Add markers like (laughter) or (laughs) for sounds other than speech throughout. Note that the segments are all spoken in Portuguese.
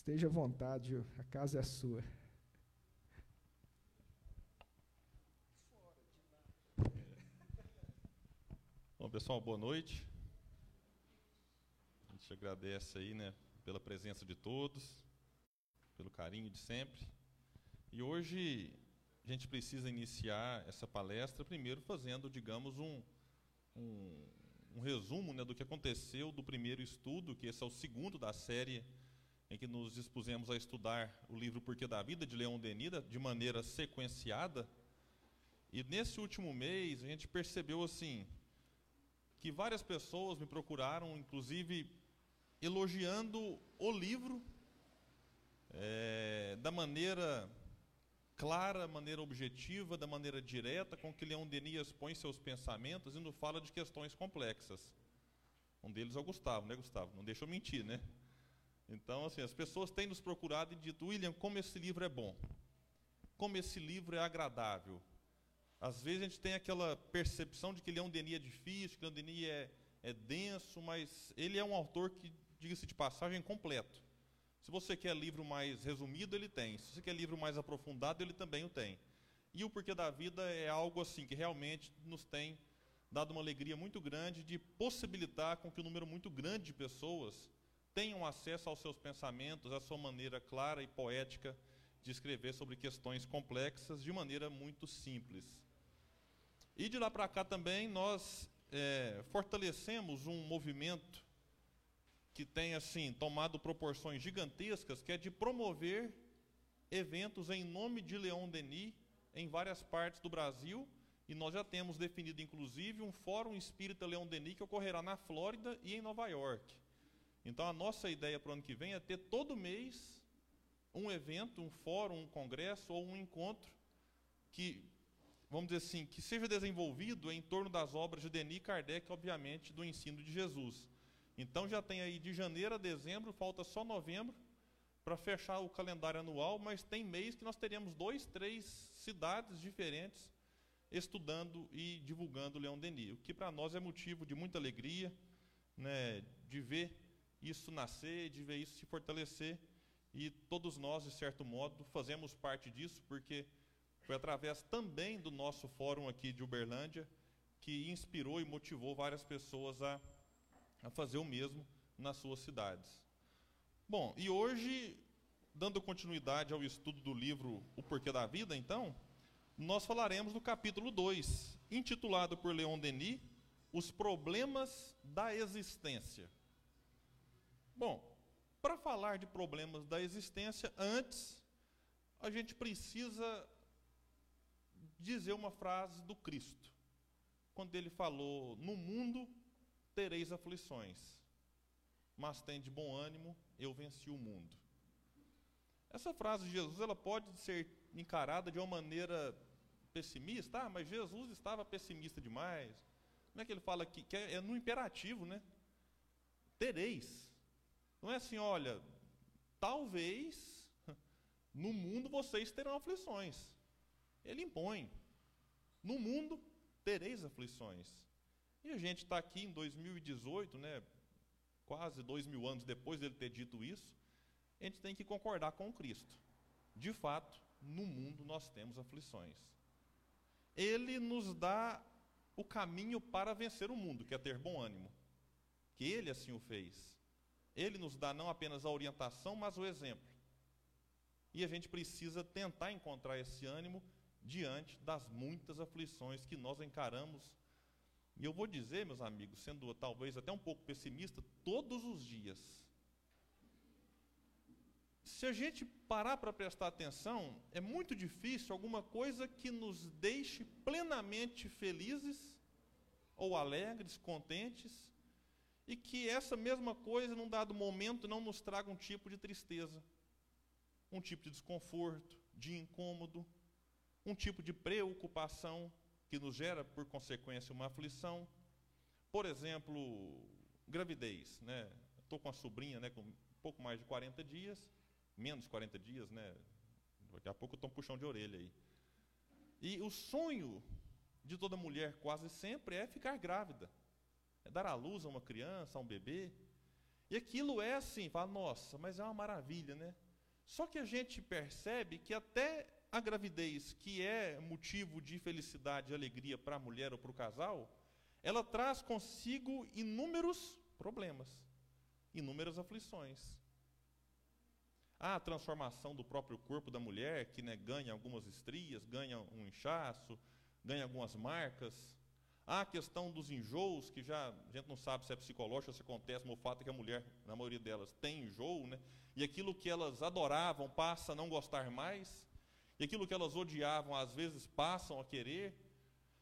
Esteja à vontade, a casa é sua. Bom, pessoal, boa noite. A gente agradece aí, né, pela presença de todos, pelo carinho de sempre. E hoje a gente precisa iniciar essa palestra primeiro fazendo, digamos, um, um, um resumo né, do que aconteceu do primeiro estudo, que esse é o segundo da série em que nos dispusemos a estudar o livro Porquê da Vida, de Leon Denis, de maneira sequenciada. E nesse último mês, a gente percebeu assim que várias pessoas me procuraram, inclusive elogiando o livro é, da maneira clara, maneira objetiva, da maneira direta com que Leon Denis expõe seus pensamentos e fala de questões complexas. Um deles é o Gustavo, né, Gustavo? Não deixa eu mentir, né? Então, assim, as pessoas têm nos procurado e dito, William, como esse livro é bom, como esse livro é agradável. Às vezes a gente tem aquela percepção de que Leão Denis é difícil, que Leão Denis é, é denso, mas ele é um autor que, diga-se de passagem, é completo. Se você quer livro mais resumido, ele tem. Se você quer livro mais aprofundado, ele também o tem. E o Porquê da Vida é algo assim que realmente nos tem dado uma alegria muito grande de possibilitar com que um número muito grande de pessoas tenham acesso aos seus pensamentos, à sua maneira clara e poética de escrever sobre questões complexas de maneira muito simples. E de lá para cá também nós é, fortalecemos um movimento que tem assim tomado proporções gigantescas, que é de promover eventos em nome de Leon Denis em várias partes do Brasil, e nós já temos definido inclusive um fórum espírita Leon Denis que ocorrerá na Flórida e em Nova York. Então a nossa ideia para o ano que vem é ter todo mês um evento, um fórum, um congresso ou um encontro que, vamos dizer assim, que seja desenvolvido em torno das obras de Denis Kardec, obviamente, do ensino de Jesus. Então já tem aí de janeiro a dezembro, falta só novembro para fechar o calendário anual, mas tem mês que nós teremos dois, três cidades diferentes estudando e divulgando Leão Denis, o que para nós é motivo de muita alegria, né, de ver isso nascer, de ver isso se fortalecer. E todos nós, de certo modo, fazemos parte disso, porque foi através também do nosso fórum aqui de Uberlândia que inspirou e motivou várias pessoas a, a fazer o mesmo nas suas cidades. Bom, e hoje, dando continuidade ao estudo do livro O Porquê da Vida, então, nós falaremos do capítulo 2, intitulado por Leon Denis, Os Problemas da Existência. Bom, para falar de problemas da existência, antes a gente precisa dizer uma frase do Cristo. Quando ele falou: No mundo tereis aflições, mas tem de bom ânimo, eu venci o mundo. Essa frase de Jesus ela pode ser encarada de uma maneira pessimista, ah, mas Jesus estava pessimista demais. Como é que ele fala aqui? Que é, é no imperativo, né? Tereis. Não é assim, olha, talvez no mundo vocês terão aflições. Ele impõe. No mundo tereis aflições. E a gente está aqui em 2018, né, quase dois mil anos depois dele ter dito isso, a gente tem que concordar com Cristo. De fato, no mundo nós temos aflições. Ele nos dá o caminho para vencer o mundo, que é ter bom ânimo. Que ele assim o fez. Ele nos dá não apenas a orientação, mas o exemplo. E a gente precisa tentar encontrar esse ânimo diante das muitas aflições que nós encaramos. E eu vou dizer, meus amigos, sendo talvez até um pouco pessimista, todos os dias. Se a gente parar para prestar atenção, é muito difícil alguma coisa que nos deixe plenamente felizes, ou alegres, contentes, e que essa mesma coisa, num dado momento, não nos traga um tipo de tristeza, um tipo de desconforto, de incômodo, um tipo de preocupação que nos gera, por consequência, uma aflição. Por exemplo, gravidez. Né? Estou com a sobrinha né, com pouco mais de 40 dias, menos de 40 dias, né? daqui a pouco eu estou um puxão de orelha aí. E o sonho de toda mulher, quase sempre, é ficar grávida é dar à luz a uma criança, a um bebê. E aquilo é assim, fala, nossa, mas é uma maravilha, né? Só que a gente percebe que até a gravidez, que é motivo de felicidade e alegria para a mulher ou para o casal, ela traz consigo inúmeros problemas, inúmeras aflições. Há a transformação do próprio corpo da mulher, que né, ganha algumas estrias, ganha um inchaço, ganha algumas marcas. Há a questão dos enjoos, que já a gente não sabe se é psicológico se acontece, mas o fato é que a mulher, na maioria delas, tem enjoo, né? e aquilo que elas adoravam passa a não gostar mais, e aquilo que elas odiavam, às vezes, passam a querer.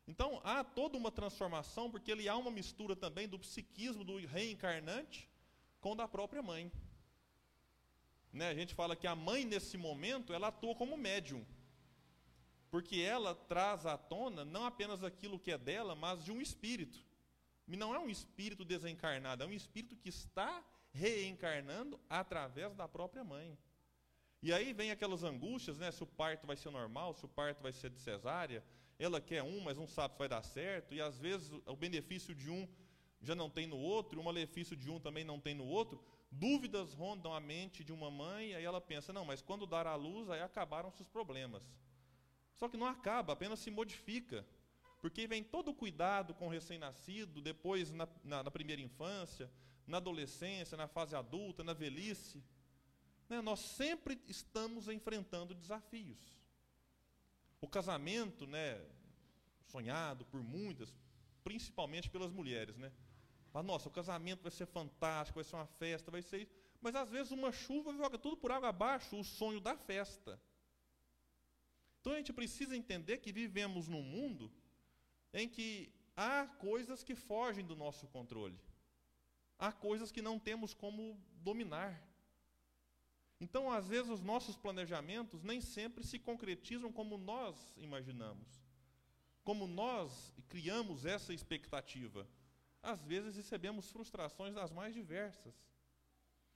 Então, há toda uma transformação, porque ele há uma mistura também do psiquismo do reencarnante com da própria mãe. Né? A gente fala que a mãe, nesse momento, ela atua como médium. Porque ela traz à tona não apenas aquilo que é dela, mas de um espírito. E não é um espírito desencarnado, é um espírito que está reencarnando através da própria mãe. E aí vem aquelas angústias, né? Se o parto vai ser normal, se o parto vai ser de cesárea, ela quer um, mas não sabe se vai dar certo, e às vezes o benefício de um já não tem no outro, o malefício de um também não tem no outro. Dúvidas rondam a mente de uma mãe, aí ela pensa: não, mas quando dar à luz, aí acabaram-se os problemas. Só que não acaba, apenas se modifica. Porque vem todo o cuidado com o recém-nascido, depois na, na, na, primeira infância, na adolescência, na fase adulta, na velhice. Né? Nós sempre estamos enfrentando desafios. O casamento, né, sonhado por muitas, principalmente pelas mulheres, né? Fala, nossa, o casamento vai ser fantástico, vai ser uma festa, vai ser. Mas às vezes uma chuva joga tudo por água abaixo, o sonho da festa. Então a gente precisa entender que vivemos num mundo em que há coisas que fogem do nosso controle. Há coisas que não temos como dominar. Então, às vezes, os nossos planejamentos nem sempre se concretizam como nós imaginamos, como nós criamos essa expectativa às vezes recebemos frustrações das mais diversas.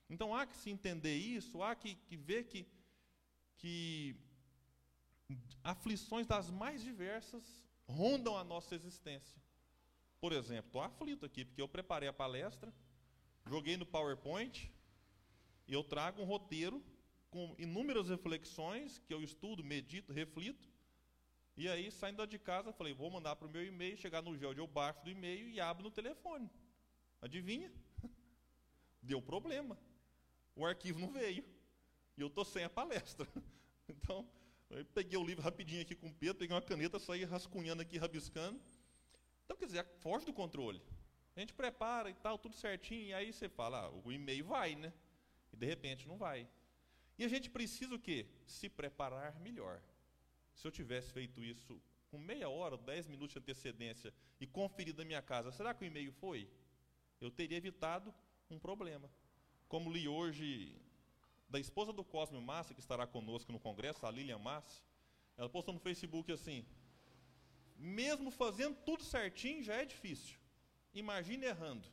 Então há que se entender isso, há que, que ver que, que aflições das mais diversas rondam a nossa existência. Por exemplo, estou aflito aqui, porque eu preparei a palestra, joguei no PowerPoint, e eu trago um roteiro com inúmeras reflexões que eu estudo, medito, reflito, e aí, saindo de casa, falei, vou mandar para o meu e-mail, chegar no gel, eu baixo do e-mail e abro no telefone. Adivinha? (laughs) Deu problema. O arquivo não veio. E eu estou sem a palestra. (laughs) Então, eu peguei o livro rapidinho aqui com o Pedro, peguei uma caneta, saí rascunhando aqui, rabiscando. Então, quer dizer, foge do controle. A gente prepara e tal, tudo certinho, e aí você fala, ah, o e-mail vai, né? E de repente não vai. E a gente precisa o quê? Se preparar melhor. Se eu tivesse feito isso com meia hora, dez minutos de antecedência e conferido na minha casa, será que o e-mail foi? Eu teria evitado um problema. Como li hoje da esposa do Cosme Massi, que estará conosco no congresso, a Lilian Massi, ela postou no Facebook assim: mesmo fazendo tudo certinho já é difícil. Imagine errando.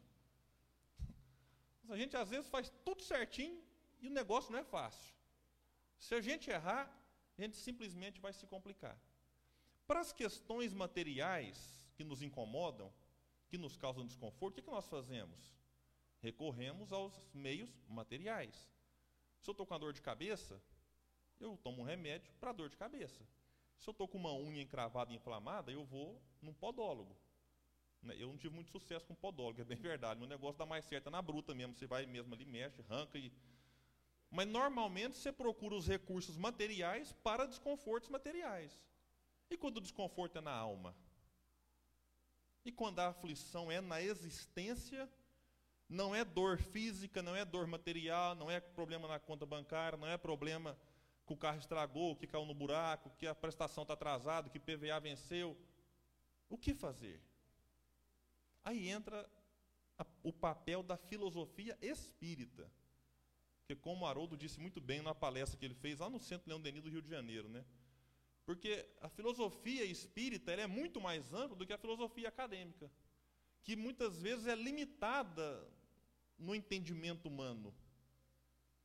(laughs) A gente às vezes faz tudo certinho e o negócio não é fácil. Se a gente errar, a gente simplesmente vai se complicar. Para as questões materiais que nos incomodam, que nos causam desconforto, o que, que nós fazemos? Recorremos aos meios materiais. Se eu estou com a dor de cabeça, eu tomo um remédio para dor de cabeça. Se eu estou com uma unha encravada e inflamada, eu vou num podólogo. Né, eu não tive muito sucesso com podólogo, é bem verdade. Meu negócio dá mais certo é na bruta mesmo. Você vai mesmo ali, mexe, arranca e mas normalmente você procura os recursos materiais para desconfortos materiais. E quando o desconforto é na alma? E quando a aflição é na existência, não é dor física, não é dor material, não é problema na conta bancária, não é problema que o carro estragou, que caiu no buraco, que a prestação está atrasada, que PVA venceu. O que fazer? Aí entra a, o papel da filosofia espírita. Porque como Haroldo disse muito bem na palestra que ele fez lá no Centro Leão Denis do Rio de Janeiro, né? Porque a filosofia espírita é muito mais ampla do que a filosofia acadêmica, que muitas vezes é limitada no entendimento humano.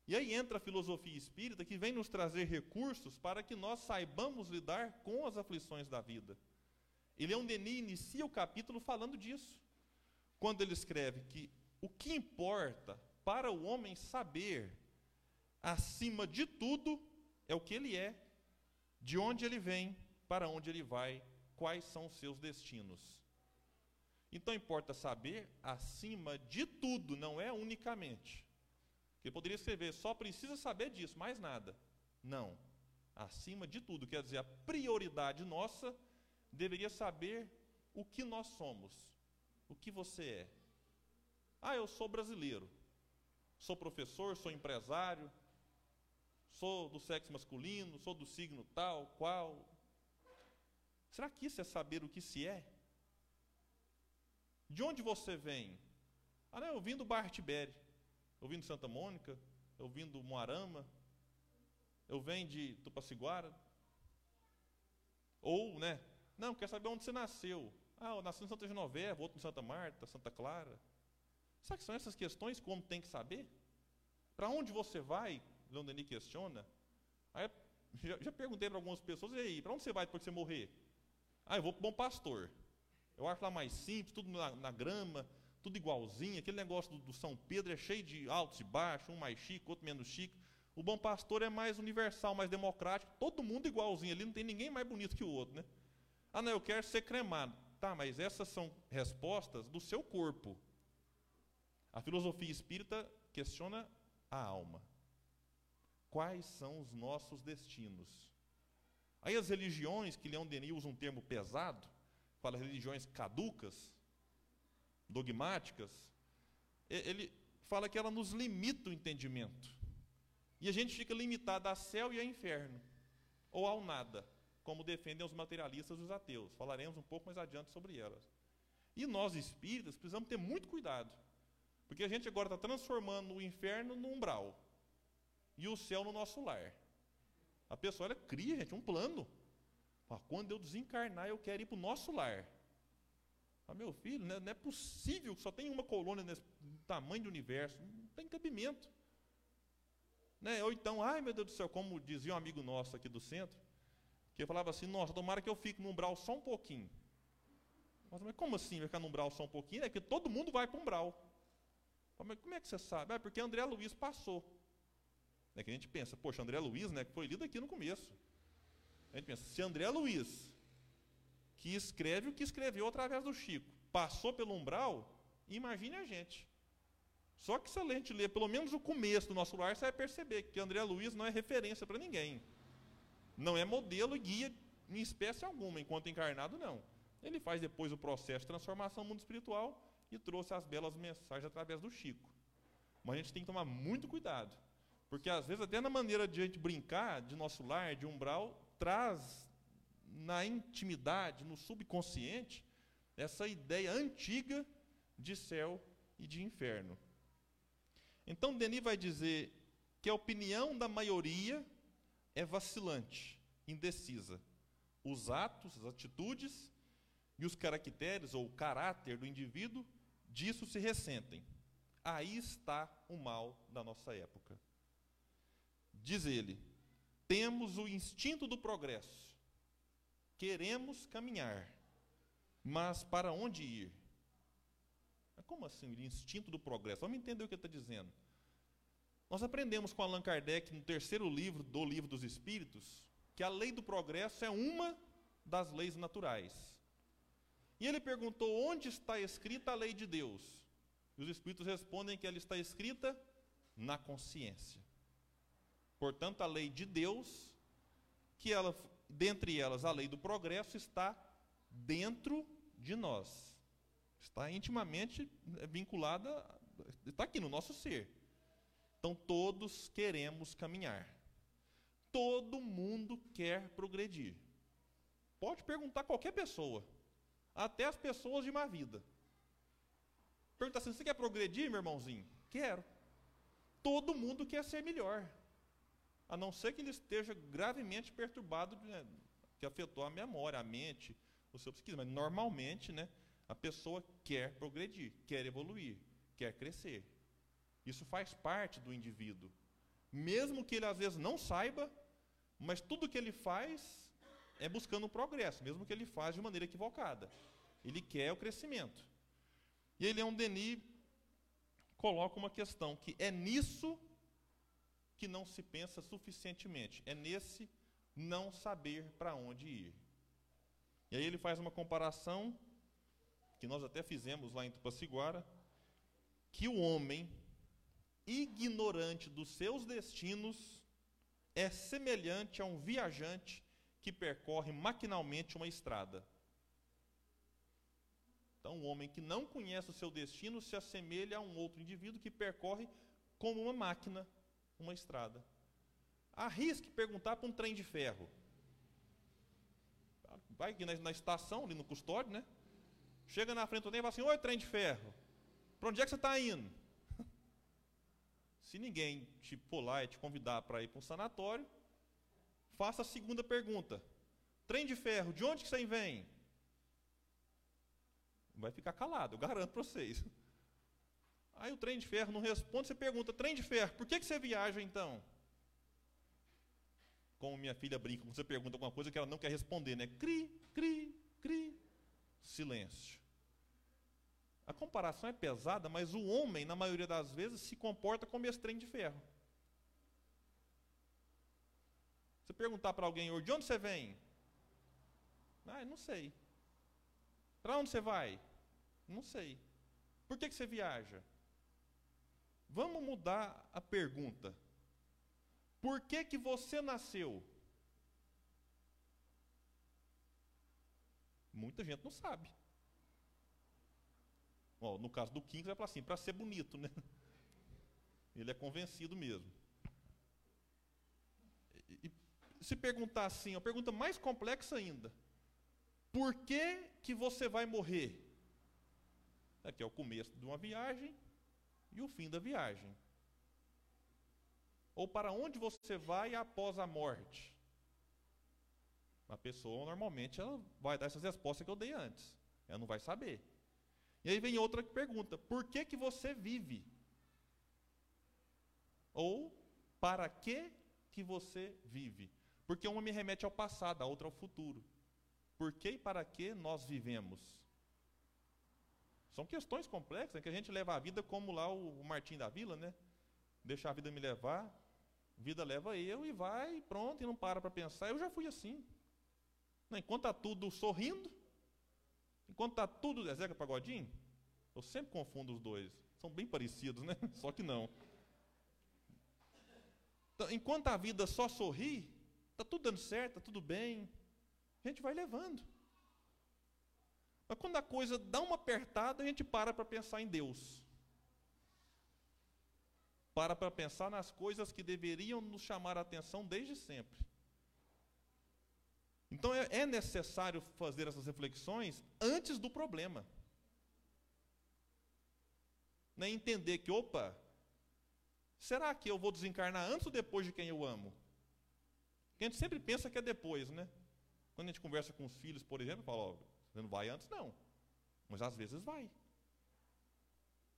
E aí entra a filosofia espírita que vem nos trazer recursos para que nós saibamos lidar com as aflições da vida. E Leão Denis inicia o capítulo falando disso. Quando ele escreve que o que importa para o homem saber, acima de tudo, é o que ele é, de onde ele vem, para onde ele vai, quais são os seus destinos. Então importa saber acima de tudo, não é unicamente. Ele poderia escrever, só precisa saber disso, mais nada. Não. Acima de tudo, quer dizer, a prioridade nossa deveria saber o que nós somos, o que você é. Ah, eu sou brasileiro, sou professor, sou empresário, sou do sexo masculino, sou do signo tal, qual. Será que isso é saber o que se é? De onde você vem? Ah, não, eu vim do Bar Tibério, eu vim de Santa Mônica, eu vim do Moarama, eu venho de Tupaciguara. Ou, né? Não, quer saber onde você nasceu. Ah, eu nasci em Santa Genoveva, outro em Santa Marta, Santa Clara. Sabe que são essas questões como tem que saber? Para onde você vai? Leon Denis questiona. Aí, já, já perguntei para algumas pessoas, e aí, para onde você vai depois que você morrer? Ah, eu vou para o Bom Pastor. Eu acho lá mais simples, tudo na, na grama, tudo igualzinho. Aquele negócio do, do, São Pedro é cheio de altos e baixos, um mais chique, outro menos chique. O Bom Pastor é mais universal, mais democrático, todo mundo igualzinho ali, não tem ninguém mais bonito que o outro, né? Ah, não, eu quero ser cremado. Tá, mas essas são respostas do seu corpo. A filosofia espírita questiona a alma. Quais são os nossos destinos? Aí as religiões, que Leão Denis usa um termo pesado, fala religiões caducas, dogmáticas, ele fala que ela nos limita o entendimento. E a gente fica limitado a céu e a inferno, ou ao nada, como defendem os materialistas e os ateus. Falaremos um pouco mais adiante sobre elas. E nós espíritas precisamos ter muito cuidado, porque a gente agora está transformando o inferno no umbral e o céu no nosso lar. A pessoa ela cria, gente, um plano. Quando eu desencarnar, eu quero ir para o nosso lar. Ah, meu filho, não é, não é possível que só tem uma colônia nesse tamanho do universo. Não tem cabimento. Né? Ou então, ai meu Deus do céu, como dizia um amigo nosso aqui do centro, que falava assim, nossa, tomara que eu fique no umbral só um pouquinho. Mas como assim vai ficar no umbral só um pouquinho? É que todo mundo vai para o umbral. Mas como é que você sabe? É porque André Luiz passou. É que a gente pensa, poxa, André Luiz, né, que foi lido aqui no começo. A gente pensa, se André Luiz, que escreve o que escreveu através do Chico, passou pelo umbral, imagine a gente. Só que se a gente ler pelo menos o começo do nosso lar, você vai perceber que André Luiz não é referência para ninguém. Não é modelo e guia em espécie alguma, enquanto encarnado, não. Ele faz depois o processo de transformação no mundo espiritual e trouxe as belas mensagens através do Chico. Mas a gente tem que tomar muito cuidado. Porque às vezes, até na maneira de a gente brincar, de nosso lar, de umbral, traz na intimidade, no subconsciente, essa ideia antiga de céu e de inferno. Então, Denis vai dizer que a opinião da maioria é vacilante, indecisa. Os atos, as atitudes e os caracteres ou o caráter do indivíduo disso se ressentem. Aí está o mal da nossa época. Diz ele: temos o instinto do progresso, queremos caminhar, mas para onde ir? Como assim, o instinto do progresso? Vamos entender o que ele está dizendo. Nós aprendemos com Allan Kardec, no terceiro livro do Livro dos Espíritos, que a lei do progresso é uma das leis naturais. E ele perguntou onde está escrita a lei de Deus. E os Espíritos respondem que ela está escrita na consciência. Portanto, a lei de Deus, que ela, dentre elas a lei do progresso, está dentro de nós. Está intimamente vinculada, está aqui no nosso ser. Então, todos queremos caminhar. Todo mundo quer progredir. Pode perguntar qualquer pessoa, até as pessoas de má vida. Pergunta assim: você quer progredir, meu irmãozinho? Quero. Todo mundo quer ser melhor a não ser que ele esteja gravemente perturbado, né, que afetou a memória, a mente, o seu psiquismo. Mas normalmente, né, a pessoa quer progredir, quer evoluir, quer crescer. Isso faz parte do indivíduo. Mesmo que ele às vezes não saiba, mas tudo que ele faz é buscando o progresso, mesmo que ele faz de maneira equivocada. Ele quer o crescimento. E ele é um Denis coloca uma questão que é nisso que não se pensa suficientemente, é nesse não saber para onde ir. E aí ele faz uma comparação que nós até fizemos lá em Tupaciguara, que o homem ignorante dos seus destinos é semelhante a um viajante que percorre maquinalmente uma estrada. Então, um homem que não conhece o seu destino se assemelha a um outro indivíduo que percorre como uma máquina uma estrada. Arrisque perguntar para um trem de ferro. Vai aqui na, na estação, ali no custódio, né? Chega na frente do trem e fala assim: Oi, trem de ferro, para onde é que você está indo? (laughs) Se ninguém te pular e te convidar para ir para um sanatório, faça a segunda pergunta: Trem de ferro, de onde que você vem? Vai ficar calado, eu garanto para vocês. Aí o trem de ferro não responde, você pergunta: Trem de ferro, por que, que você viaja então? Como minha filha brinca, quando você pergunta alguma coisa que ela não quer responder, né? Cri, cri, cri. Silêncio. A comparação é pesada, mas o homem, na maioria das vezes, se comporta como esse trem de ferro. Você perguntar para alguém, de onde você vem? Ah, não sei. Para onde você vai? Não sei. Por que, que você viaja? Vamos mudar a pergunta. Por que, que você nasceu? Muita gente não sabe. Ó, no caso do King, vai falar assim, para ser bonito, né? (laughs) Ele é convencido mesmo. E se perguntar assim, a pergunta mais complexa ainda. Por que, que você vai morrer? Aqui é o começo de uma viagem e o fim da viagem. Ou para onde você vai após a morte? A pessoa normalmente ela vai dar essas respostas que eu dei antes. Ela não vai saber. E aí vem outra pergunta: por que que você vive? Ou para que que você vive? Porque uma me remete ao passado, a outra ao futuro. Por que e para que nós vivemos? São questões complexas, né, que a gente leva a vida como lá o, o Martim da Vila, né? Deixar a vida me levar, vida leva eu e vai, pronto, e não para para pensar. Eu já fui assim. Enquanto está tudo sorrindo, enquanto está tudo. É Zeca Pagodinho? Eu sempre confundo os dois. São bem parecidos, né? (laughs) Só que não. Então, enquanto a vida só sorri, está tudo dando certo, está tudo bem. A gente vai levando. Mas quando a coisa dá uma apertada, a gente para para pensar em Deus. Para para pensar nas coisas que deveriam nos chamar a atenção desde sempre. Então é, é necessário fazer essas reflexões antes do problema. Né? Entender que, opa, será que eu vou desencarnar antes ou depois de quem eu amo? Porque a gente sempre pensa que é depois, né? Quando a gente conversa com os filhos, por exemplo, fala, ó, não vai antes, não. Mas às vezes vai.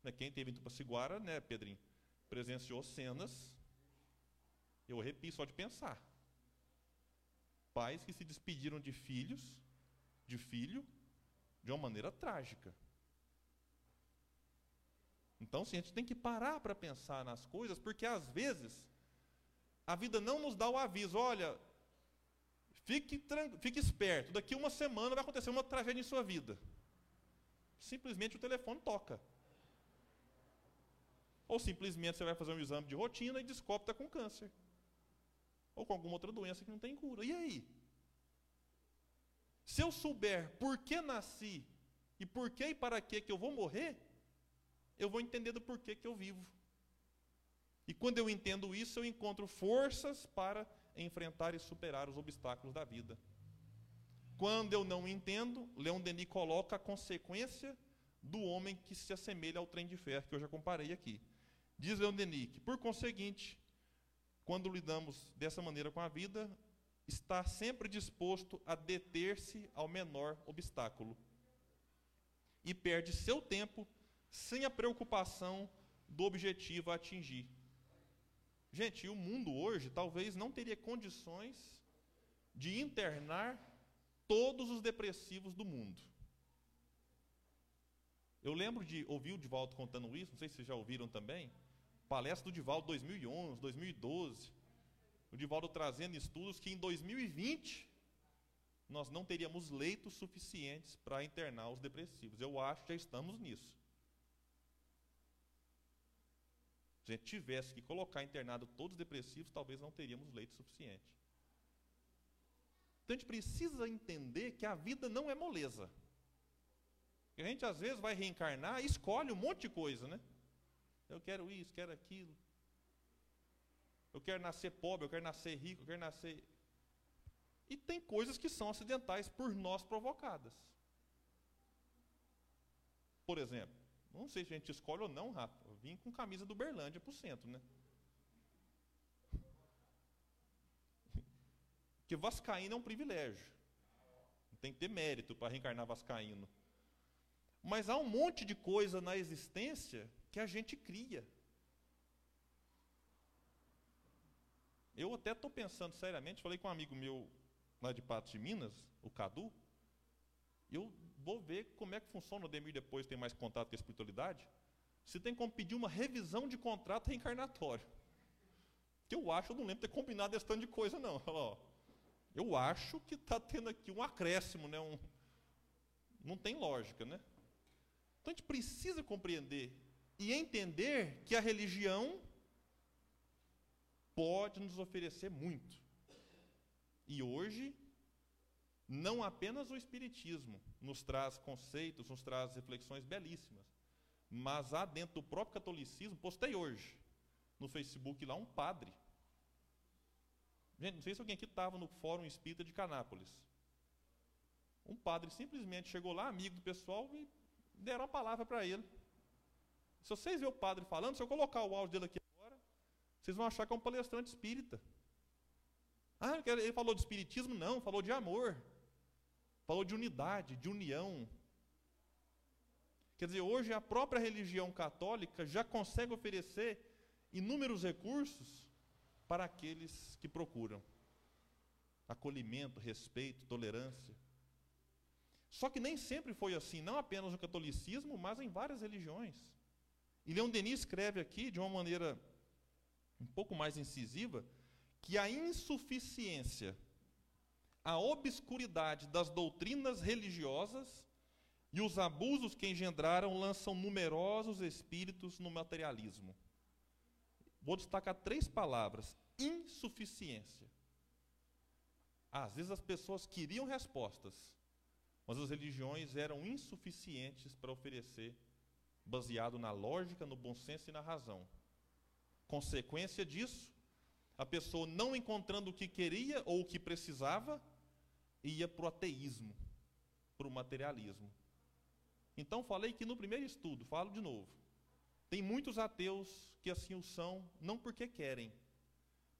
Né? Quem teve em Tupaciguara, né, Pedrinho, presenciou cenas, eu arrepio só de pensar. Pais que se despediram de filhos, de filho, de uma maneira trágica. Então, sim, a gente tem que parar para pensar nas coisas, porque às vezes a vida não nos dá o aviso, olha, fique, fique esperto, daqui uma semana vai acontecer uma tragédia em sua vida. Simplesmente o telefone toca. Ou simplesmente você vai fazer um exame de rotina e descobre que está com câncer. Ou com alguma outra doença que não tem cura. E aí? Se eu souber por que nasci e por que e para que que eu vou morrer, eu vou entender do porquê que eu vivo. E quando eu entendo isso, eu encontro forças para enfrentar e superar os obstáculos da vida. Quando eu não entendo, Leon Denis coloca a consequência do homem que se assemelha ao trem de ferro, que eu já comparei aqui. Diz Leon Denis que, por conseguinte, quando lidamos dessa maneira com a vida, está sempre disposto a deter-se ao menor obstáculo e perde seu tempo sem a preocupação do objetivo a atingir. Gente, o mundo hoje talvez não teria condições de internar todos os depressivos do mundo. Eu lembro de ouvir o Divaldo contando isso, não sei se vocês já ouviram também. Palestra do Divaldo 2011, 2012. O Divaldo trazendo estudos que em 2020 nós não teríamos leitos suficientes para internar os depressivos. Eu acho que já estamos nisso. Se a gente tivesse que colocar internado todos os depressivos, talvez não teríamos leito suficiente. Então a gente precisa entender que a vida não é moleza. a gente às vezes vai reencarnar e escolhe um monte de coisa, né? Eu quero isso, quero aquilo. Eu quero nascer pobre, eu quero nascer rico, eu quero nascer. E tem coisas que são acidentais por nós provocadas. Por exemplo, não sei se a gente escolhe ou não, Rafa. Vim com camisa do Berlândia para o centro, né? Porque Vascaíno é um privilégio. Tem que ter mérito para reencarnar Vascaíno. Mas há um monte de coisa na existência que a gente cria. Eu até estou pensando seriamente, falei com um amigo meu lá de Patos de Minas, o Cadu, eu vou ver como é que funciona o Demir depois tem mais contato com a espiritualidade. Se tem como pedir uma revisão de contrato reencarnatório. Que eu acho, eu não lembro ter combinado esse tanto de coisa, não. Eu acho que está tendo aqui um acréscimo, né? Um, não tem lógica, né? Então a gente precisa compreender e entender que a religião pode nos oferecer muito. E hoje, não apenas o Espiritismo nos traz conceitos, nos traz reflexões belíssimas, mas há dentro do próprio catolicismo, postei hoje no Facebook lá um padre. Gente, não sei se alguém aqui estava no Fórum Espírita de Canápolis. Um padre simplesmente chegou lá, amigo do pessoal, e deram a palavra para ele. Se vocês verem o padre falando, se eu colocar o áudio dele aqui agora, vocês vão achar que é um palestrante espírita. Ah, ele falou de espiritismo? Não, falou de amor. Falou de unidade, de união. Quer dizer, hoje a própria religião católica já consegue oferecer inúmeros recursos para aqueles que procuram acolhimento, respeito, tolerância. Só que nem sempre foi assim, não apenas no catolicismo, mas em várias religiões. E Leon Denis escreve aqui, de uma maneira um pouco mais incisiva, que a insuficiência, a obscuridade das doutrinas religiosas e os abusos que engendraram lançam numerosos espíritos no materialismo. Vou destacar três palavras: insuficiência. Às vezes as pessoas queriam respostas, mas as religiões eram insuficientes para oferecer baseado na lógica, no bom senso e na razão. Consequência disso, a pessoa não encontrando o que queria ou o que precisava, ia para o ateísmo, para o materialismo. Então, falei que no primeiro estudo, falo de novo. Tem muitos ateus que assim o são, não porque querem,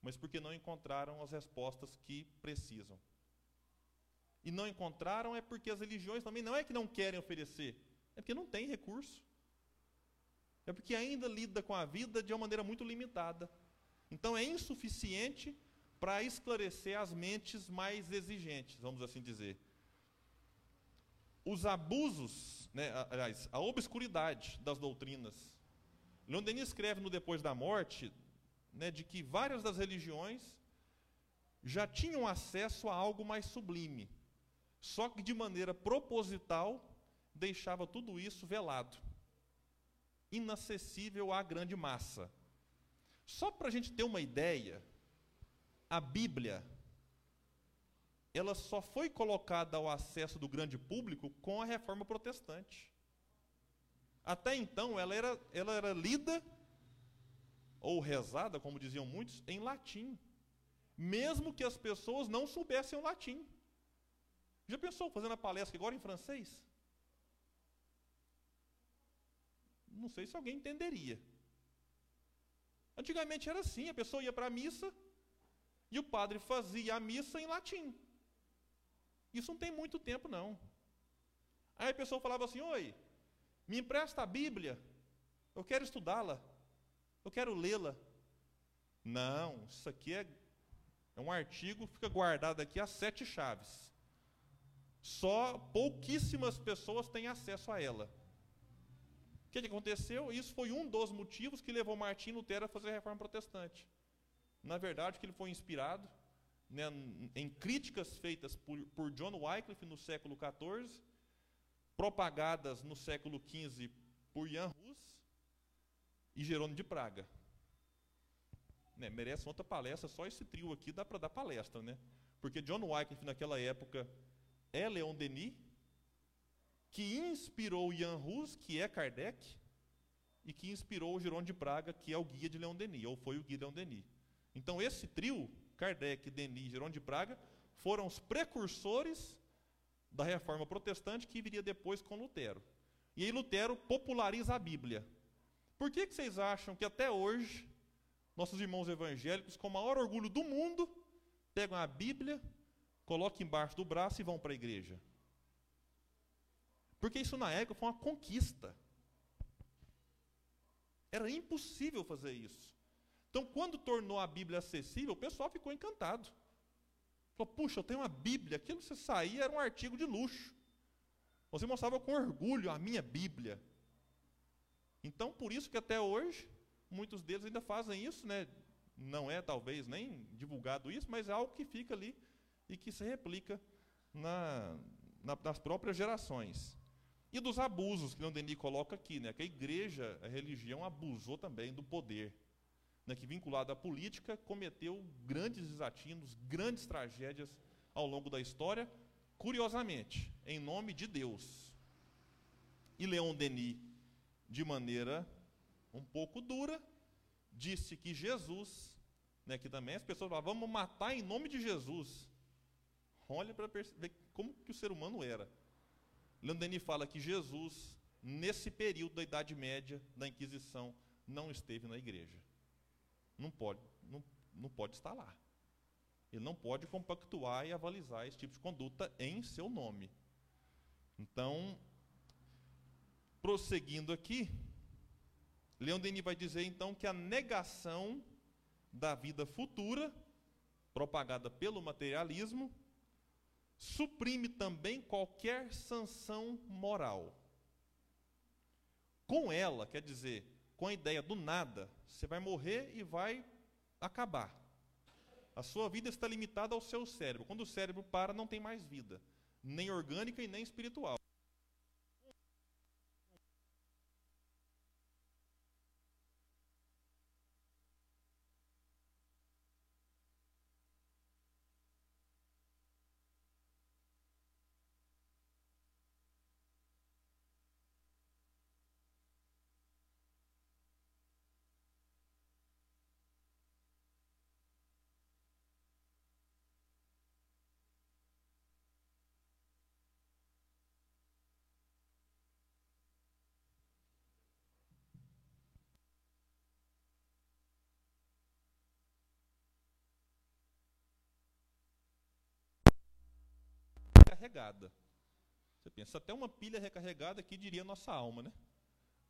mas porque não encontraram as respostas que precisam. E não encontraram é porque as religiões também não é que não querem oferecer, é porque não tem recurso. É porque ainda lida com a vida de uma maneira muito limitada. Então é insuficiente para esclarecer as mentes mais exigentes, vamos assim dizer. Os abusos, né, aliás, a obscuridade das doutrinas. Leon Denis escreve no Depois da Morte né, de que várias das religiões já tinham acesso a algo mais sublime, só que de maneira proposital deixava tudo isso velado inacessível à grande massa. Só para a gente ter uma ideia, a Bíblia, ela só foi colocada ao acesso do grande público com a reforma protestante. Até então, ela era, ela era lida, ou rezada, como diziam muitos, em latim. Mesmo que as pessoas não soubessem o latim. Já pensou fazendo a palestra agora em francês? não sei se alguém entenderia. Antigamente era assim, a pessoa ia para a missa e o padre fazia a missa em latim. Isso não tem muito tempo, não. Aí a pessoa falava assim: Oi, me empresta a Bíblia, eu quero estudá-la, eu quero lê-la. Não, isso aqui é, é um artigo fica guardado aqui a sete chaves. Só pouquíssimas pessoas têm acesso a ela. que, que aconteceu? Isso foi um dos motivos que levou Martim Lutero a fazer a reforma protestante. Na verdade, que ele foi inspirado né, em críticas feitas por, por John Wycliffe no século XIV, propagadas no século XV por Jan Hus e Jerônimo de Praga. Né, merece outra palestra, só esse trio aqui dá para dar palestra, né? Porque John Wycliffe, naquela época, é Leon Denis, que inspirou Jan Hus, que é Kardec, e que inspirou o Jerônimo de Praga, que é o guia de Leon Denis, ou foi o guia de Leon Denis. Então, esse trio, Kardec, Denis Jerônimo de Praga, foram os precursores da reforma protestante que viria depois com Lutero. E aí Lutero populariza a Bíblia. Por que, que vocês acham que até hoje nossos irmãos evangélicos, com o maior orgulho do mundo, pegam a Bíblia, colocam embaixo do braço e vão para a igreja? Porque isso na época foi uma conquista. Era impossível fazer isso. Então, quando tornou a Bíblia acessível, o pessoal ficou encantado. Falou, puxa, eu tenho uma Bíblia. Aquilo que você saía era um artigo de luxo. Você mostrava com orgulho a minha Bíblia. Então, por isso que até hoje, muitos deles ainda fazem isso, né? Não é talvez nem divulgado isso, mas é algo que fica ali e que se replica na, na, nas próprias gerações. E dos abusos que o Denis coloca aqui, né? Que a igreja, a religião abusou também do poder, né? que vinculado à política cometeu grandes desatinos, grandes tragédias ao longo da história, curiosamente, em nome de Deus. E Leon Denis, de maneira um pouco dura, disse que Jesus, né, que também as pessoas falavam, vamos matar em nome de Jesus. Olha para ver como que o ser humano era. Leon Denis fala que Jesus, nesse período da Idade Média, da Inquisição, não esteve na igreja. Não pode, não, não pode estar lá. Ele não pode compactuar e avalizar esse tipo de conduta em seu nome. Então, prosseguindo aqui, Leon Denis vai dizer então que a negação da vida futura, propagada pelo materialismo, suprime também qualquer sanção moral. Com ela, quer dizer, com a ideia do nada, você vai morrer e vai acabar. A sua vida está limitada ao seu cérebro. Quando o cérebro para, não tem mais vida, nem orgânica e nem espiritual. Recarregada. Você pensa, até uma pilha recarregada que diria nossa alma, né?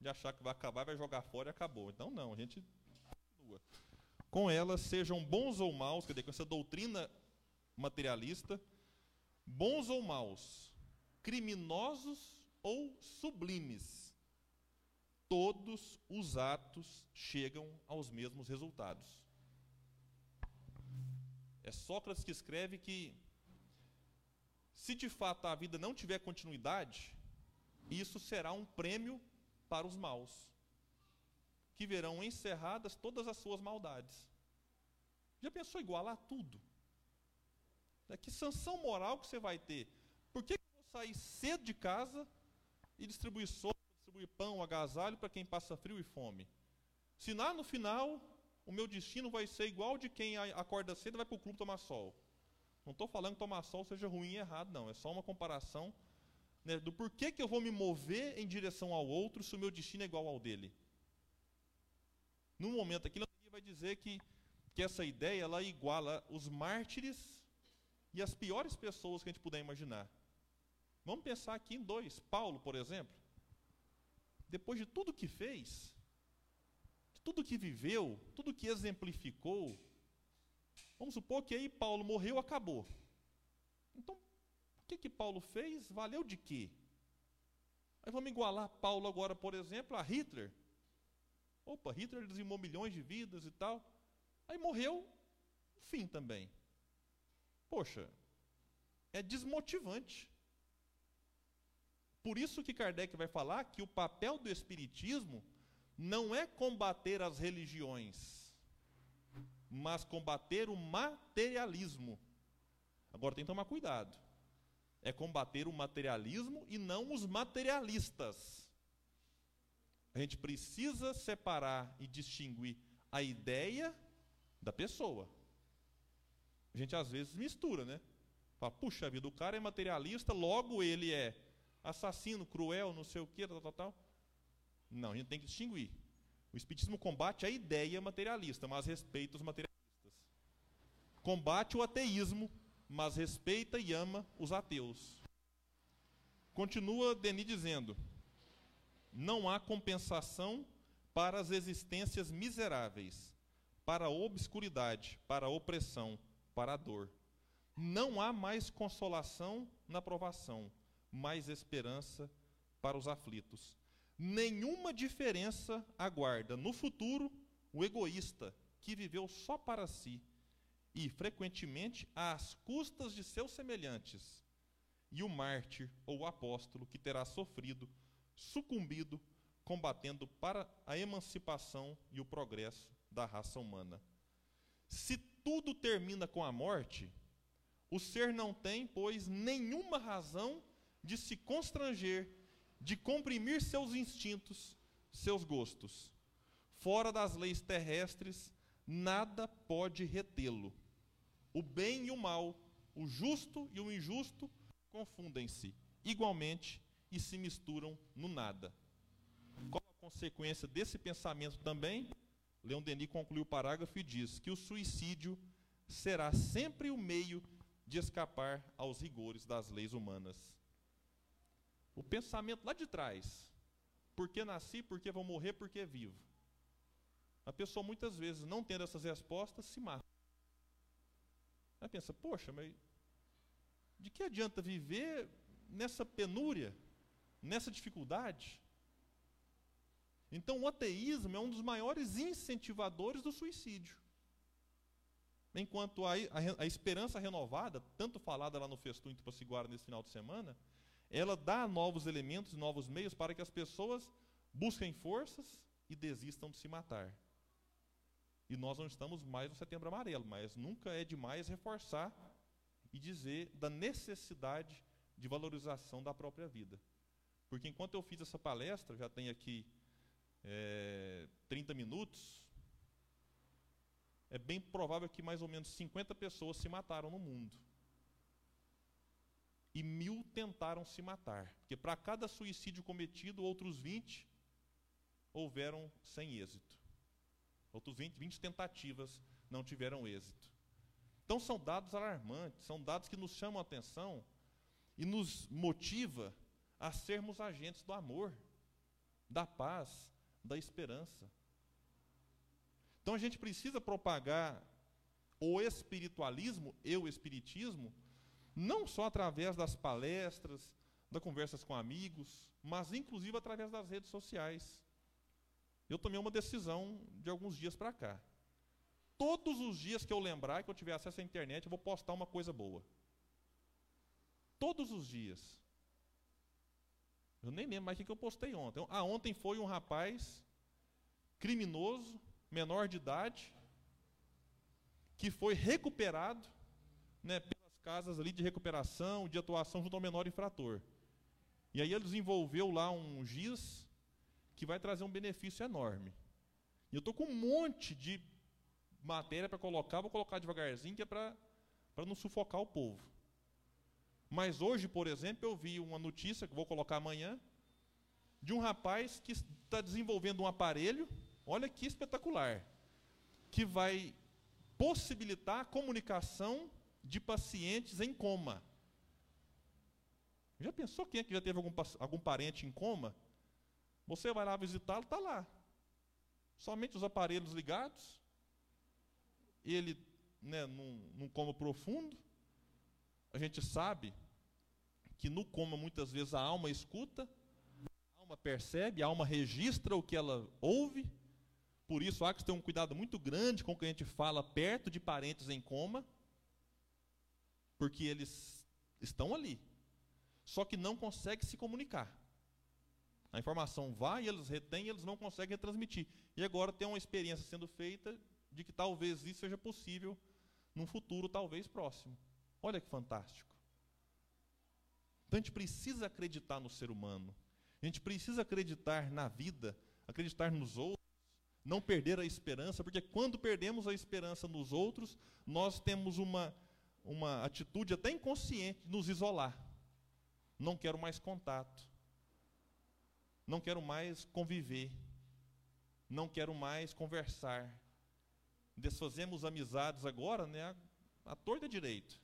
De achar que vai acabar, vai jogar fora e acabou. Então não, a gente continua. Com ela, sejam bons ou maus, quer dizer, com essa doutrina materialista, bons ou maus, criminosos ou sublimes, todos os atos chegam aos mesmos resultados. É Sócrates que escreve que se de fato a vida não tiver continuidade, isso será um prêmio para os maus, que verão encerradas todas as suas maldades. Já pensou igualar tudo? É que sanção moral que você vai ter? Por que eu vou sair cedo de casa e distribuir sopa, distribuir pão, agasalho para quem passa frio e fome? Se lá no final o meu destino vai ser igual de quem acorda cedo e vai para o clube tomar sol. Não estou falando que tomar sol seja ruim e errado, não. É só uma comparação né, do porquê que eu vou me mover em direção ao outro se o meu destino é igual ao dele. No momento aqui, ele vai dizer que, que essa ideia ela iguala os mártires e as piores pessoas que a gente puder imaginar. Vamos pensar aqui em dois. Paulo, por exemplo, depois de tudo que fez, tudo que viveu, tudo que exemplificou, Vamos supor que aí Paulo morreu, acabou. Então, o que, que Paulo fez? Valeu de quê? Aí vamos igualar Paulo agora, por exemplo, a Hitler. Opa, Hitler dizimou milhões de vidas e tal. Aí morreu, fim também. Poxa, é desmotivante. Por isso que Kardec vai falar que o papel do Espiritismo não é combater as religiões, mas combater o materialismo. Agora tem que tomar cuidado. É combater o materialismo e não os materialistas. A gente precisa separar e distinguir a ideia da pessoa. A gente às vezes mistura, né? Fala, puxa vida, o cara é materialista, logo ele é assassino, cruel, não sei o quê, tal, tal, tal. Não, a gente tem que distinguir. O Espiritismo combate a ideia materialista, mas respeita os materialistas. Combate o ateísmo, mas respeita e ama os ateus. Continua Denis dizendo: não há compensação para as existências miseráveis, para a obscuridade, para a opressão, para a dor. Não há mais consolação na provação, mais esperança para os aflitos. Nenhuma diferença aguarda no futuro o egoísta que viveu só para si e, frequentemente, às custas de seus semelhantes, e o mártir ou o apóstolo que terá sofrido, sucumbido, combatendo para a emancipação e o progresso da raça humana. Se tudo termina com a morte, o ser não tem, pois, nenhuma razão de se constranger, de comprimir seus instintos, seus gostos. Fora das leis terrestres, nada pode retê-lo. O bem e o mal, o justo e o injusto confundem-se igualmente e se misturam no nada. Qual a consequência desse pensamento também? Leon Denis conclui o parágrafo e diz que o suicídio será sempre o meio de escapar aos rigores das leis humanas. O pensamento lá de trás, por que nasci, por que vou morrer, por que vivo. A pessoa muitas vezes, não tendo essas respostas, se mata. Ela pensa, poxa, mas de que adianta viver nessa penúria, nessa dificuldade? Então, o ateísmo é um dos maiores incentivadores do suicídio. Enquanto a, a, a esperança renovada, tanto falada lá no Festu em Tupaciguara nesse final de semana, ela dá novos elementos, novos meios para que as pessoas busquem forças e desistam de se matar. E nós não estamos mais no setembro amarelo, mas nunca é demais reforçar e dizer da necessidade de valorização da própria vida. Porque enquanto eu fiz essa palestra, já tem aqui é, 30 minutos, é bem provável que mais ou menos 50 pessoas se mataram no mundo e mil tentaram se matar. Porque para cada suicídio cometido, outros 20 houveram sem êxito. Outros 20, 20 tentativas não tiveram êxito. Então são dados alarmantes, são dados que nos chamam a atenção e nos motiva a sermos agentes do amor, da paz, da esperança. Então a gente precisa propagar o espiritualismo e o espiritismo não só através das palestras, das conversas com amigos, mas inclusive através das redes sociais. Eu tomei uma decisão de alguns dias para cá. Todos os dias que eu lembrar que eu tiver acesso à internet, eu vou postar uma coisa boa. Todos os dias. Eu nem lembro mais o que eu postei ontem. Ah, ontem foi um rapaz criminoso, menor de idade, que foi recuperado né, casas ali de recuperação, de atuação junto ao menor infrator. E aí ele desenvolveu lá um GIS que vai trazer um benefício enorme. E eu estou com um monte de matéria para colocar, vou colocar devagarzinho, que é para não sufocar o povo. Mas hoje, por exemplo, eu vi uma notícia, que vou colocar amanhã, de um rapaz que está desenvolvendo um aparelho, olha que espetacular, que vai possibilitar a comunicação de pacientes em coma. Já pensou quem é que já teve algum, algum parente em coma? Você vai lá visitá-lo, está lá. Somente os aparelhos ligados. Ele, né, num, num coma profundo. A gente sabe que no coma muitas vezes a alma escuta, alma percebe, a alma registra o que ela ouve. Por isso há que ter um cuidado muito grande com o que a gente fala perto de parentes em coma, porque eles estão ali, só que não conseguem se comunicar. A informação vai, eles retêm, eles não conseguem retransmitir. E agora tem uma experiência sendo feita de que talvez isso seja possível num futuro talvez próximo. Olha que fantástico. Então a gente precisa acreditar no ser humano. A gente precisa acreditar na vida, acreditar nos outros, não perder a esperança, porque quando perdemos a esperança nos outros, nós temos uma, uma atitude até inconsciente de nos isolar. Não quero mais contato. Não quero mais conviver. Não quero mais conversar. Desfazemos amizades agora, né, a, a torta direito.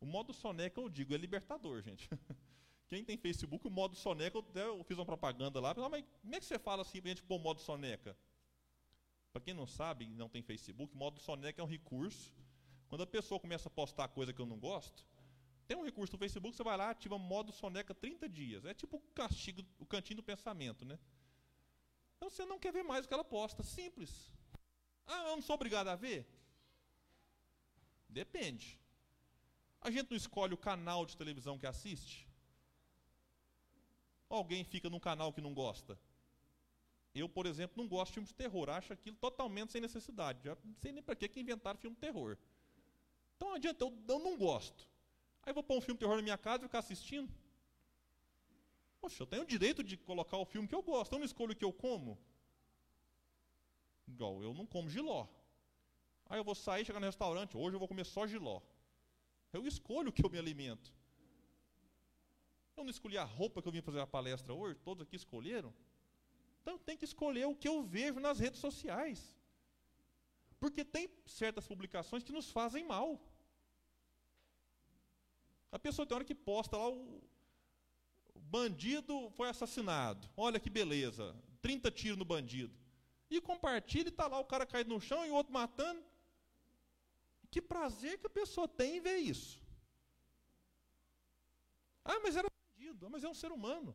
O modo soneca, eu digo, é libertador, gente. (laughs) Quem tem Facebook, o modo soneca, eu, fiz uma propaganda lá, mas como é que você fala assim gente pôr o modo soneca? Para quem não sabe, não tem Facebook, modo soneca é um recurso. Quando a pessoa começa a postar coisa que eu não gosto, tem um recurso no Facebook, você vai lá, ativa modo soneca 30 dias. É tipo o castigo, o cantinho do pensamento, né? Então você não quer ver mais o que ela posta, simples. Ah, eu não sou obrigado a ver? Depende. A gente não escolhe o canal de televisão que assiste? Alguém fica num canal que não gosta? Eu, por exemplo, não gosto de filmes de terror, acho aquilo totalmente sem necessidade. Já não sei nem para que inventaram filme de terror. Então não adianta, eu, eu não gosto. Aí eu vou pôr um filme de terror na minha casa e ficar assistindo. Poxa, eu tenho o direito de colocar o filme que eu gosto, eu não escolho o que eu como. Igual, eu não como giló. Aí eu vou sair, chegar no restaurante, hoje eu vou comer só giló. Eu escolho o que eu me alimento. Eu não escolhi a roupa que eu vim fazer a palestra hoje, todos aqui escolheram. Então tem que escolher o que eu vejo nas redes sociais. Porque tem certas publicações que nos fazem mal. A pessoa tem hora que posta lá o, o bandido foi assassinado. Olha que beleza. 30 tiros no bandido. E compartilha e está lá o cara caído no chão e o outro matando. Que prazer que a pessoa tem em ver isso. Ah, mas era bandido, mas é um ser humano.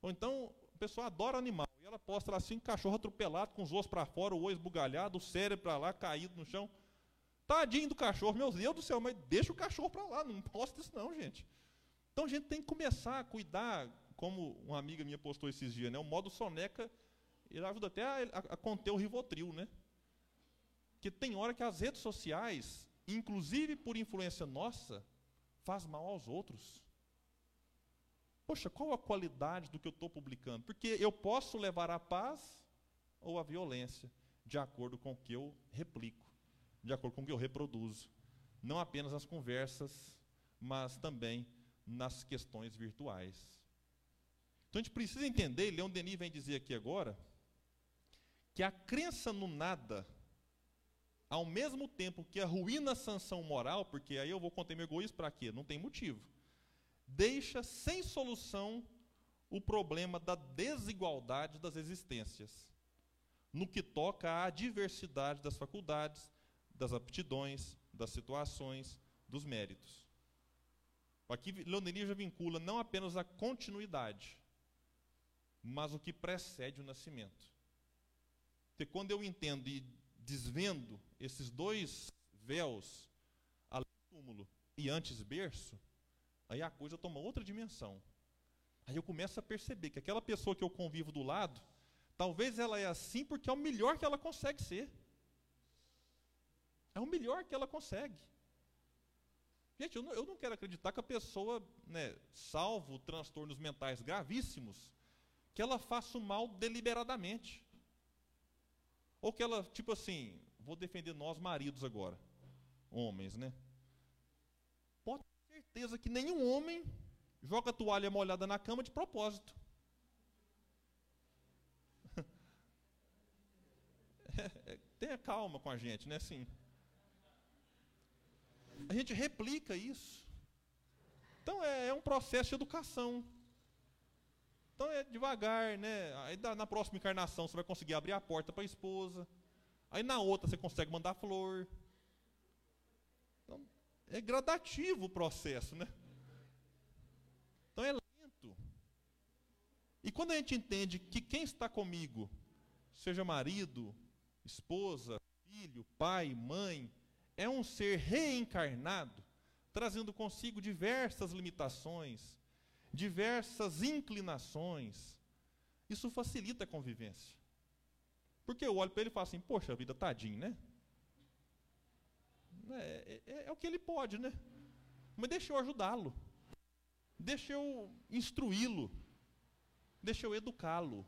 Ou então, a pessoa adora animal, e ela posta lá assim, cachorro atropelado, com os ossos para fora, o olho esbugalhado, o cérebro para lá, caído no chão. Tadinho do cachorro, meu Deus do céu, mas deixa o cachorro para lá, não posta isso não, gente. Então a gente tem que começar a cuidar, como uma amiga minha postou esses dias, né? O modo soneca, ele ajuda até a, a, a conter o rivotril, né? que tem hora que as redes sociais, inclusive por influência nossa, faz mal aos outros. Poxa, qual a qualidade do que eu estou publicando? Porque eu posso levar a paz ou a violência, de acordo com o que eu replico, de acordo com o que eu reproduzo. Não apenas nas conversas, mas também nas questões virtuais. Então a gente precisa entender, Leon Denis vem dizer aqui agora, que a crença no nada ao mesmo tempo que arruína a sanção moral, porque aí eu vou conter meu egoísmo para quê? Não tem motivo. Deixa sem solução o problema da desigualdade das existências, no que toca à diversidade das faculdades, das aptidões, das situações, dos méritos. Aqui Leonelli já vincula não apenas a continuidade, mas o que precede o nascimento. Porque quando eu entendo e desvendo esses dois véus, além do túmulo e antes berço, aí a coisa toma outra dimensão. Aí eu começo a perceber que aquela pessoa que eu convivo do lado, talvez ela é assim porque é o melhor que ela consegue ser. É o melhor que ela consegue. Gente, eu não, eu não quero acreditar que a pessoa, né, salvo transtornos mentais gravíssimos, que ela faça o mal deliberadamente. Ou que ela, tipo assim, vou defender nós maridos agora, homens, né? Pode ter certeza que nenhum homem joga toalha molhada na cama de propósito. (laughs) É, é, tenha calma com a gente, né? Assim, a gente replica isso. Então é, é um processo de educação. Então é devagar, né? Aí na próxima encarnação você vai conseguir abrir a porta para a esposa. Aí na outra você consegue mandar flor. Então, é gradativo o processo, né? Então é lento. E quando a gente entende que quem está comigo, seja marido, esposa, filho, pai, mãe, é um ser reencarnado, trazendo consigo diversas limitações, diversas inclinações, isso facilita a convivência. Porque eu olho para ele e falo assim: Poxa vida, tadinho, né? É, é, é o que ele pode, né? Mas deixa eu ajudá-lo. Deixa eu instruí-lo. Deixa eu educá-lo.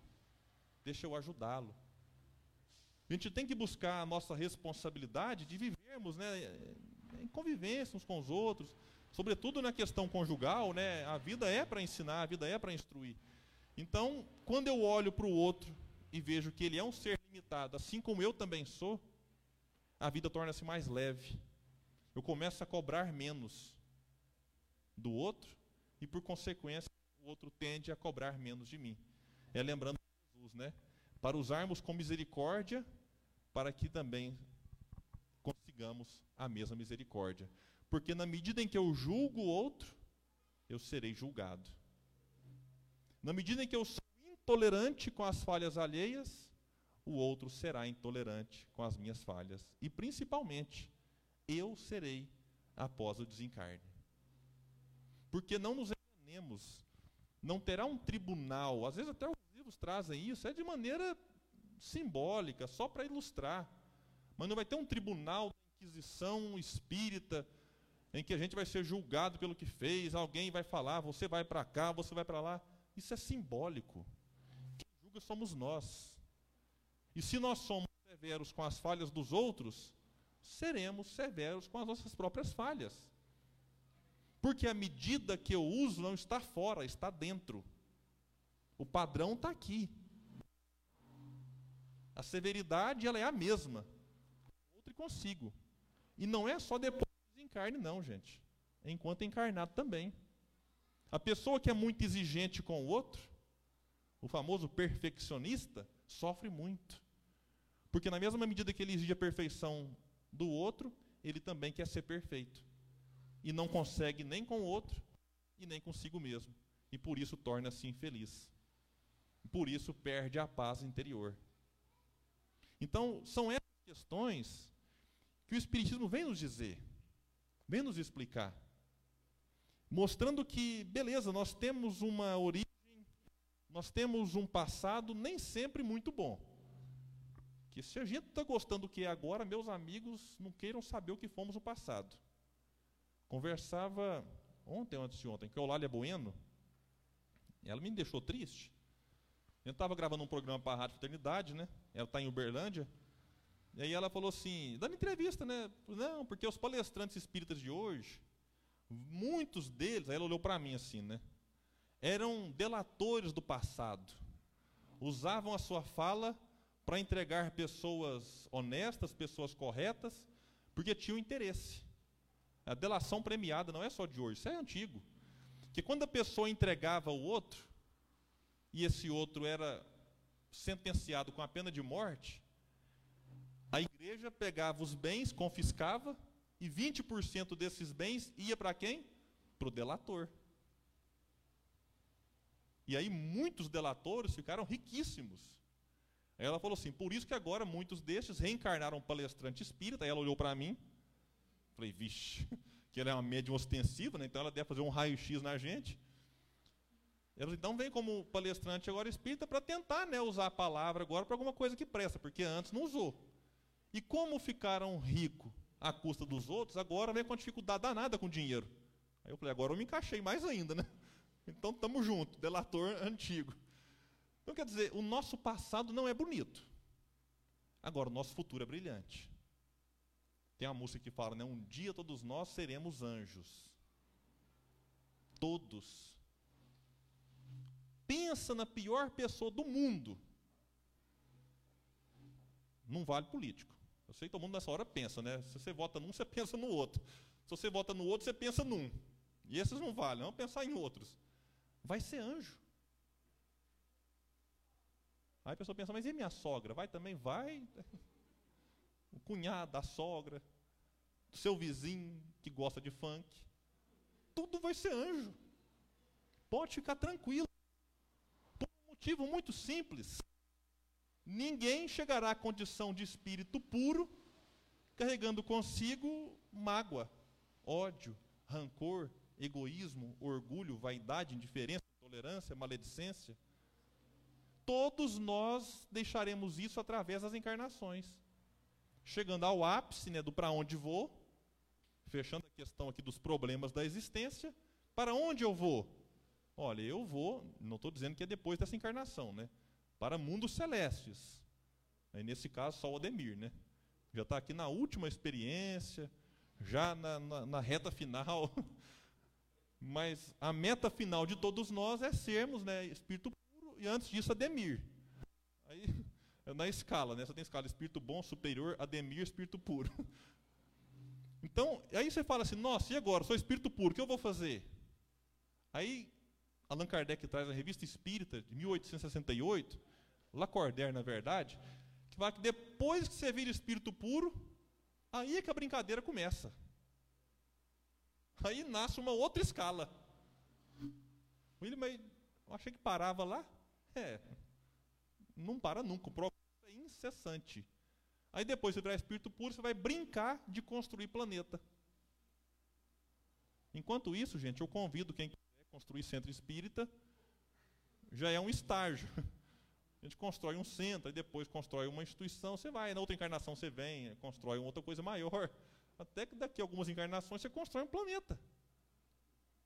Deixa eu ajudá-lo. A gente tem que buscar a nossa responsabilidade de vivermos né, em convivência uns com os outros, sobretudo na questão conjugal, né, a vida é para ensinar, a vida é para instruir. Então, quando eu olho para o outro e vejo que ele é um ser limitado, assim como eu também sou, a vida torna-se mais leve. Eu começo a cobrar menos do outro e, por consequência, o outro tende a cobrar menos de mim. É lembrando Jesus, né? Para usarmos com misericórdia, para que também consigamos a mesma misericórdia. Porque na medida em que eu julgo o outro, eu serei julgado. Na medida em que eu sou intolerante com as falhas alheias, o outro será intolerante com as minhas falhas. E principalmente, eu serei após o desencarne. Porque não nos enganemos, não terá um tribunal, às vezes até os livros trazem isso, é de maneira simbólica, só para ilustrar. Mas não vai ter um tribunal da Inquisição espírita em que a gente vai ser julgado pelo que fez, alguém vai falar, você vai para cá, você vai para lá. Isso é simbólico. Quem julga somos nós. E se nós somos severos com as falhas dos outros, seremos severos com as nossas próprias falhas. Porque a medida que eu uso não está fora, está dentro. O padrão está aqui. A severidade ela é a mesma. Outro consigo. E não é só depois que desencarne, não, gente. É enquanto encarnado também. A pessoa que é muito exigente com o outro, o famoso perfeccionista, sofre muito. Porque na mesma medida que ele exige a perfeição do outro, ele também quer ser perfeito. E não consegue nem com o outro e nem consigo mesmo. E por isso torna-se infeliz. Por isso perde a paz interior. Então, são essas questões que o Espiritismo vem nos dizer, vem nos explicar. Mostrando que, beleza, nós temos uma origem, nós temos um passado nem sempre muito bom. Que se a gente está gostando do que é agora, meus amigos não queiram saber o que fomos no passado. Conversava ontem antes de ontem com a Eulália Bueno, ela me deixou triste. Eu estava gravando um programa para a Rádio Fraternidade, né? Ela está em Uberlândia. E aí ela falou assim, dando entrevista, né? Não, porque os palestrantes espíritas de hoje, muitos deles, aí ela olhou para mim assim, né? Eram delatores do passado. Usavam a sua fala para entregar pessoas honestas, pessoas corretas, porque tinham interesse. A delação premiada não é só de hoje, isso é antigo. Que quando a pessoa entregava o outro, e esse outro era sentenciado com a pena de morte, a igreja pegava os bens, confiscava, e 20% desses bens ia para quem? Para o delator. E aí muitos delatores ficaram riquíssimos. Aí ela falou assim: por isso que agora muitos destes reencarnaram palestrante espírita. Aí ela olhou para mim. Falei, vixe, (laughs) que ela é uma médium ostensiva, né? então ela deve fazer um raio-x na gente. Ela então vem como palestrante agora espírita para tentar né, usar a palavra agora para alguma coisa que presta, porque antes não usou. E como ficaram ricos à custa dos outros, agora vem com dificuldade danada com dinheiro. Aí eu falei, agora eu me encaixei mais ainda, né? (laughs) Então estamos juntos, delator antigo. Então, quer dizer, o nosso passado não é bonito. Agora, o nosso futuro é brilhante. Tem uma música que fala, né? Um dia todos nós seremos anjos. Todos. Pensa na pior pessoa do mundo. Não vale político. Eu sei que todo mundo nessa hora pensa, né? Se você vota num, você pensa no outro. Se você vota no outro, você pensa num. E esses não valem, vamos pensar em outros. Vai ser anjo. Aí a pessoa pensa, mas e minha sogra? Vai também? Vai. (laughs) O cunhado, a sogra, o seu vizinho que gosta de funk. Tudo vai ser anjo. Pode ficar tranquilo. Motivo muito simples. Ninguém chegará à condição de espírito puro carregando consigo mágoa, ódio, rancor, egoísmo, orgulho, vaidade, indiferença, intolerância, maledicência. Todos nós deixaremos isso através das encarnações. Chegando ao ápice né, do para onde vou, fechando a questão aqui dos problemas da existência, para onde eu vou? Olha, eu vou, não estou dizendo que é depois dessa encarnação, né? Para mundos celestes. Aí, nesse caso, só o Ademir, né? Já está aqui na última experiência, já na, na, na reta final. (laughs) Mas a meta final de todos nós é sermos né, espírito puro e antes disso Ademir. Aí, é na escala, né? Você tem escala espírito bom, superior, Ademir, espírito puro. (laughs) Então, aí você fala assim, nossa, e agora? Sou espírito puro, o que eu vou fazer? Aí, Allan Kardec traz a revista Espírita, de 1868, Lacordaire, na verdade, que fala que depois que você vira espírito puro, aí é que a brincadeira começa. Aí nasce uma outra escala. William, mas eu achei que parava lá. É, não para nunca, o progresso é incessante. Aí depois você virar espírito puro, você vai brincar de construir planeta. Enquanto isso, gente, eu convido quem construir centro espírita, já é um estágio. A gente constrói um centro, e depois constrói uma instituição, você vai, na outra encarnação você vem, constrói uma outra coisa maior. Até que daqui a algumas encarnações você constrói um planeta.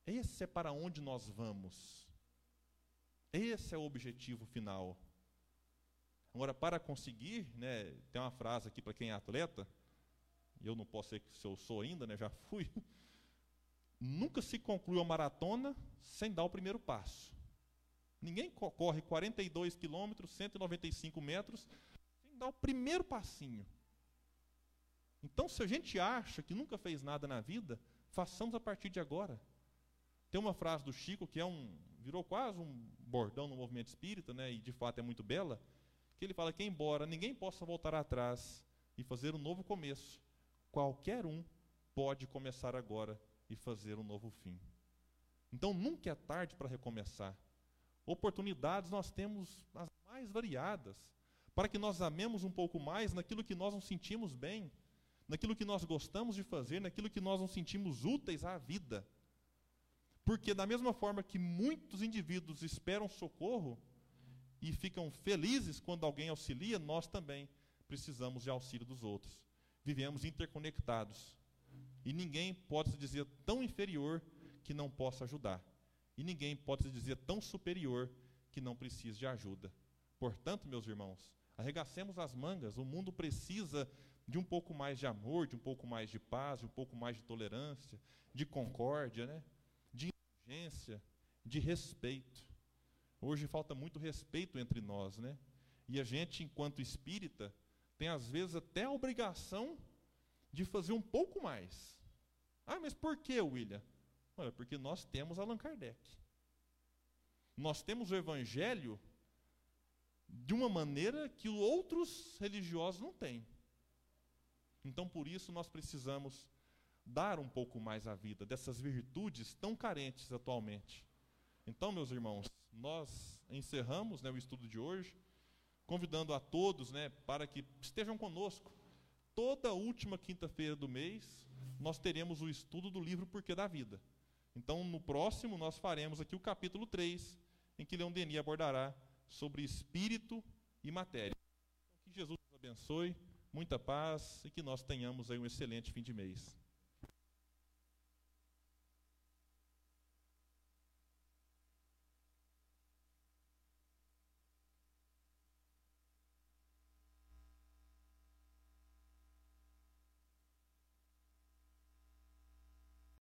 Esse é para onde nós vamos. Esse é o objetivo final. Agora, para conseguir, né, tem uma frase aqui para quem é atleta, e eu não posso ser que eu sou ainda, né, já fui. (laughs) Nunca se conclui uma maratona sem dar o primeiro passo. Ninguém corre 42 quilômetros, 195 metros, sem dar o primeiro passinho. Então, se a gente acha que nunca fez nada na vida, façamos a partir de agora. Tem uma frase do Chico que é um virou quase um bordão no movimento espírita, né, e de fato é muito bela, que ele fala que embora ninguém possa voltar atrás e fazer um novo começo, qualquer um pode começar agora e fazer um novo fim. Então nunca é tarde para recomeçar. Oportunidades nós temos as mais variadas, para que nós amemos um pouco mais naquilo que nós nos sentimos bem, naquilo que nós gostamos de fazer, naquilo que nós nos sentimos úteis à vida. Porque, da mesma forma que muitos indivíduos esperam socorro e ficam felizes quando alguém auxilia, nós também precisamos de auxílio dos outros. Vivemos interconectados. E ninguém pode se dizer tão inferior que não possa ajudar. E ninguém pode se dizer tão superior que não precise de ajuda. Portanto, meus irmãos, arregacemos as mangas. O mundo precisa de um pouco mais de amor, de um pouco mais de paz, de um pouco mais de tolerância, de concórdia, né? de indulgência, de respeito. Hoje falta muito respeito entre nós, né? E a gente, enquanto espírita, tem às vezes até a obrigação de fazer um pouco mais. Ah, mas por que, William? Olha, porque nós temos Allan Kardec. Nós temos o Evangelho de uma maneira que outros religiosos não têm. Então, por isso, nós precisamos dar um pouco mais à vida dessas virtudes tão carentes atualmente. Então, meus irmãos, nós encerramos né, o estudo de hoje, convidando a todos né, para que estejam conosco. Toda última quinta-feira do mês, nós teremos o estudo do livro Porquê da Vida. Então, no próximo, nós faremos aqui o capítulo 3, em que Leão Denis abordará sobre espírito e matéria. Que Jesus nos abençoe, muita paz e que nós tenhamos aí um excelente fim de mês.